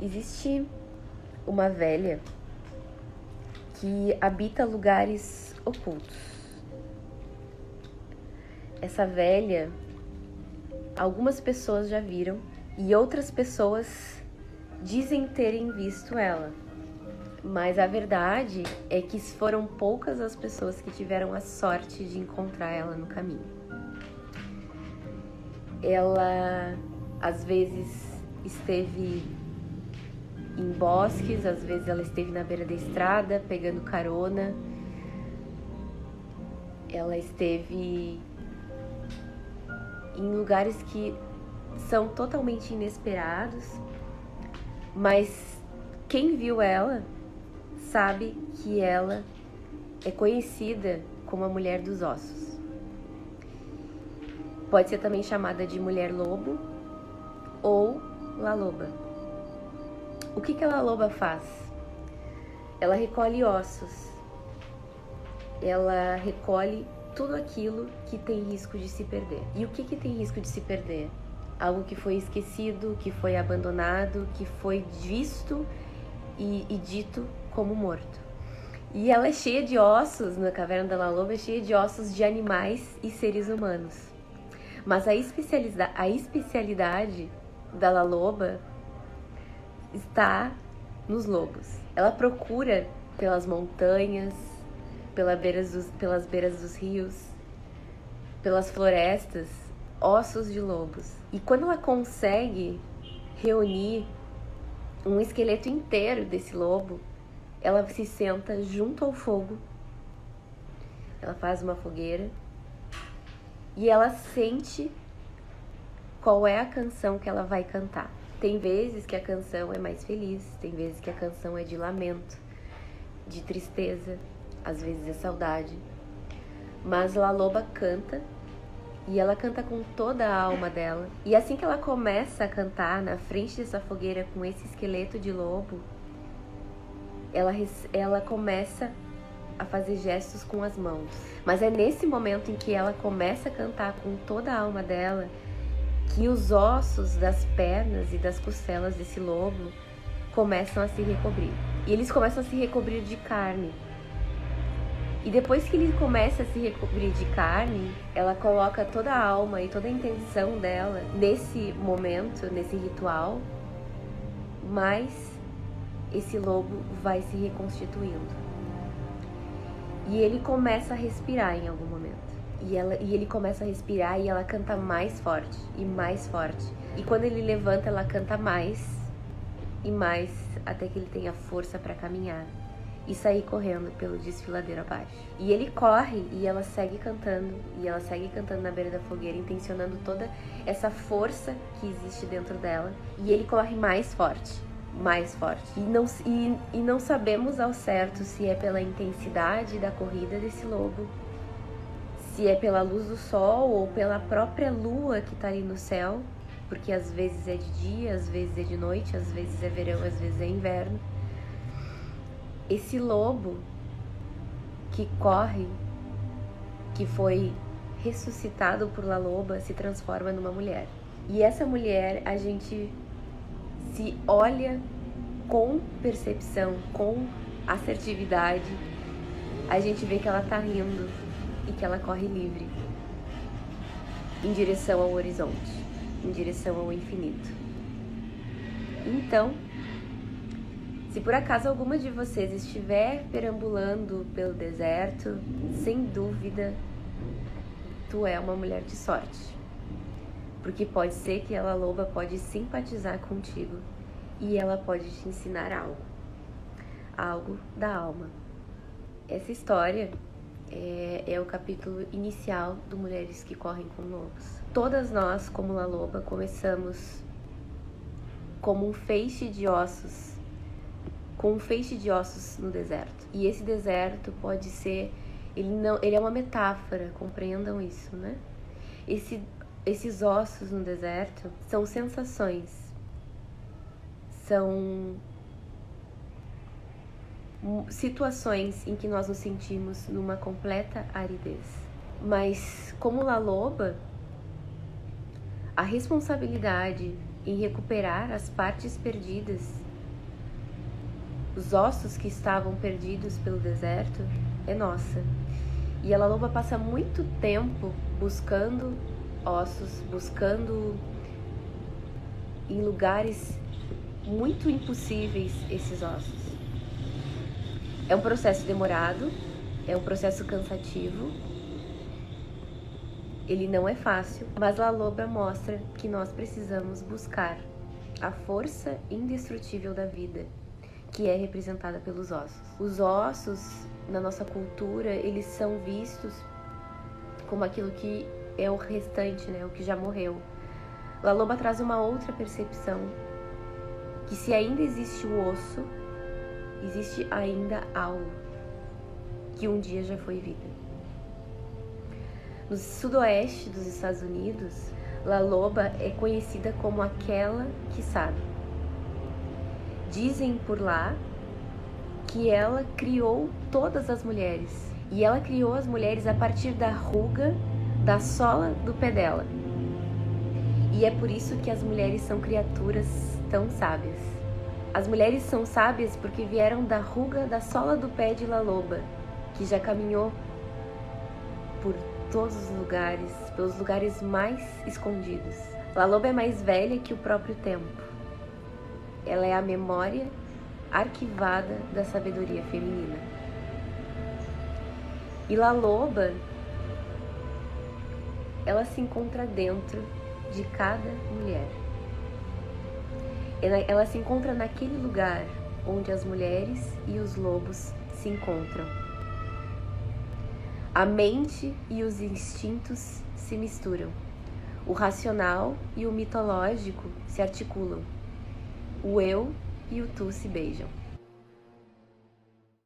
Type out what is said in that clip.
Existe uma velha que habita lugares ocultos. Essa velha, algumas pessoas já viram e outras pessoas dizem terem visto ela. Mas a verdade é que foram poucas as pessoas que tiveram a sorte de encontrar ela no caminho. Ela às vezes esteve em bosques, às vezes ela esteve na beira da estrada pegando carona. Ela esteve em lugares que são totalmente inesperados, mas quem viu ela sabe que ela é conhecida como a mulher dos ossos. Pode ser também chamada de mulher lobo ou la loba. O que, que a loba faz? Ela recolhe ossos. Ela recolhe tudo aquilo que tem risco de se perder. E o que, que tem risco de se perder? Algo que foi esquecido, que foi abandonado, que foi visto e, e dito como morto. E ela é cheia de ossos, na caverna da La Loba, é cheia de ossos de animais e seres humanos. Mas a, especialidade, a especialidade da La Loba está nos lobos. Ela procura pelas montanhas, pela beiras dos, pelas beiras dos rios, pelas florestas, ossos de lobos. E quando ela consegue reunir um esqueleto inteiro desse lobo, ela se senta junto ao fogo. Ela faz uma fogueira e ela sente qual é a canção que ela vai cantar. Tem vezes que a canção é mais feliz, tem vezes que a canção é de lamento, de tristeza, às vezes é saudade. Mas La Loba canta e ela canta com toda a alma dela. E assim que ela começa a cantar na frente dessa fogueira com esse esqueleto de lobo, ela, ela começa a fazer gestos com as mãos. Mas é nesse momento em que ela começa a cantar com toda a alma dela que os ossos das pernas e das costelas desse lobo começam a se recobrir. E eles começam a se recobrir de carne. E depois que ele começa a se recobrir de carne, ela coloca toda a alma e toda a intenção dela nesse momento, nesse ritual, mas esse lobo vai se reconstituindo. E ele começa a respirar em algum momento. E, ela, e ele começa a respirar e ela canta mais forte e mais forte. E quando ele levanta, ela canta mais e mais até que ele tenha força para caminhar e sair correndo pelo desfiladeiro abaixo. E ele corre e ela segue cantando, e ela segue cantando na beira da fogueira, intencionando toda essa força que existe dentro dela. E ele corre mais forte, mais forte. E não, e, e não sabemos ao certo se é pela intensidade da corrida desse lobo se é pela luz do sol ou pela própria lua que está ali no céu, porque às vezes é de dia, às vezes é de noite, às vezes é verão, às vezes é inverno. Esse lobo que corre, que foi ressuscitado por La Loba, se transforma numa mulher. E essa mulher, a gente se olha com percepção, com assertividade, a gente vê que ela tá rindo, e que ela corre livre em direção ao horizonte, em direção ao infinito. Então, se por acaso alguma de vocês estiver perambulando pelo deserto, sem dúvida, tu é uma mulher de sorte. Porque pode ser que ela loba pode simpatizar contigo e ela pode te ensinar algo, algo da alma. Essa história é, é, o capítulo inicial do Mulheres que Correm com Lobos. Todas nós, como La Loba, começamos como um feixe de ossos, com um feixe de ossos no deserto. E esse deserto pode ser, ele não, ele é uma metáfora, compreendam isso, né? Esse, esses ossos no deserto são sensações, são situações em que nós nos sentimos numa completa aridez. Mas, como La Loba, a responsabilidade em recuperar as partes perdidas, os ossos que estavam perdidos pelo deserto, é nossa. E a loba passa muito tempo buscando ossos, buscando em lugares muito impossíveis esses ossos. É um processo demorado, é um processo cansativo. Ele não é fácil, mas La Loba mostra que nós precisamos buscar a força indestrutível da vida, que é representada pelos ossos. Os ossos na nossa cultura, eles são vistos como aquilo que é o restante, né, o que já morreu. La Loba traz uma outra percepção que se ainda existe o osso, existe ainda algo que um dia já foi vida. No sudoeste dos Estados Unidos, La Loba é conhecida como aquela que sabe. Dizem por lá que ela criou todas as mulheres e ela criou as mulheres a partir da ruga da sola do pé dela. E é por isso que as mulheres são criaturas tão sábias. As mulheres são sábias porque vieram da ruga da sola do pé de La Loba, que já caminhou por todos os lugares, pelos lugares mais escondidos. La Loba é mais velha que o próprio tempo. Ela é a memória arquivada da sabedoria feminina. E La Loba, ela se encontra dentro de cada mulher. Ela, ela se encontra naquele lugar onde as mulheres e os lobos se encontram. A mente e os instintos se misturam. O racional e o mitológico se articulam. O eu e o tu se beijam.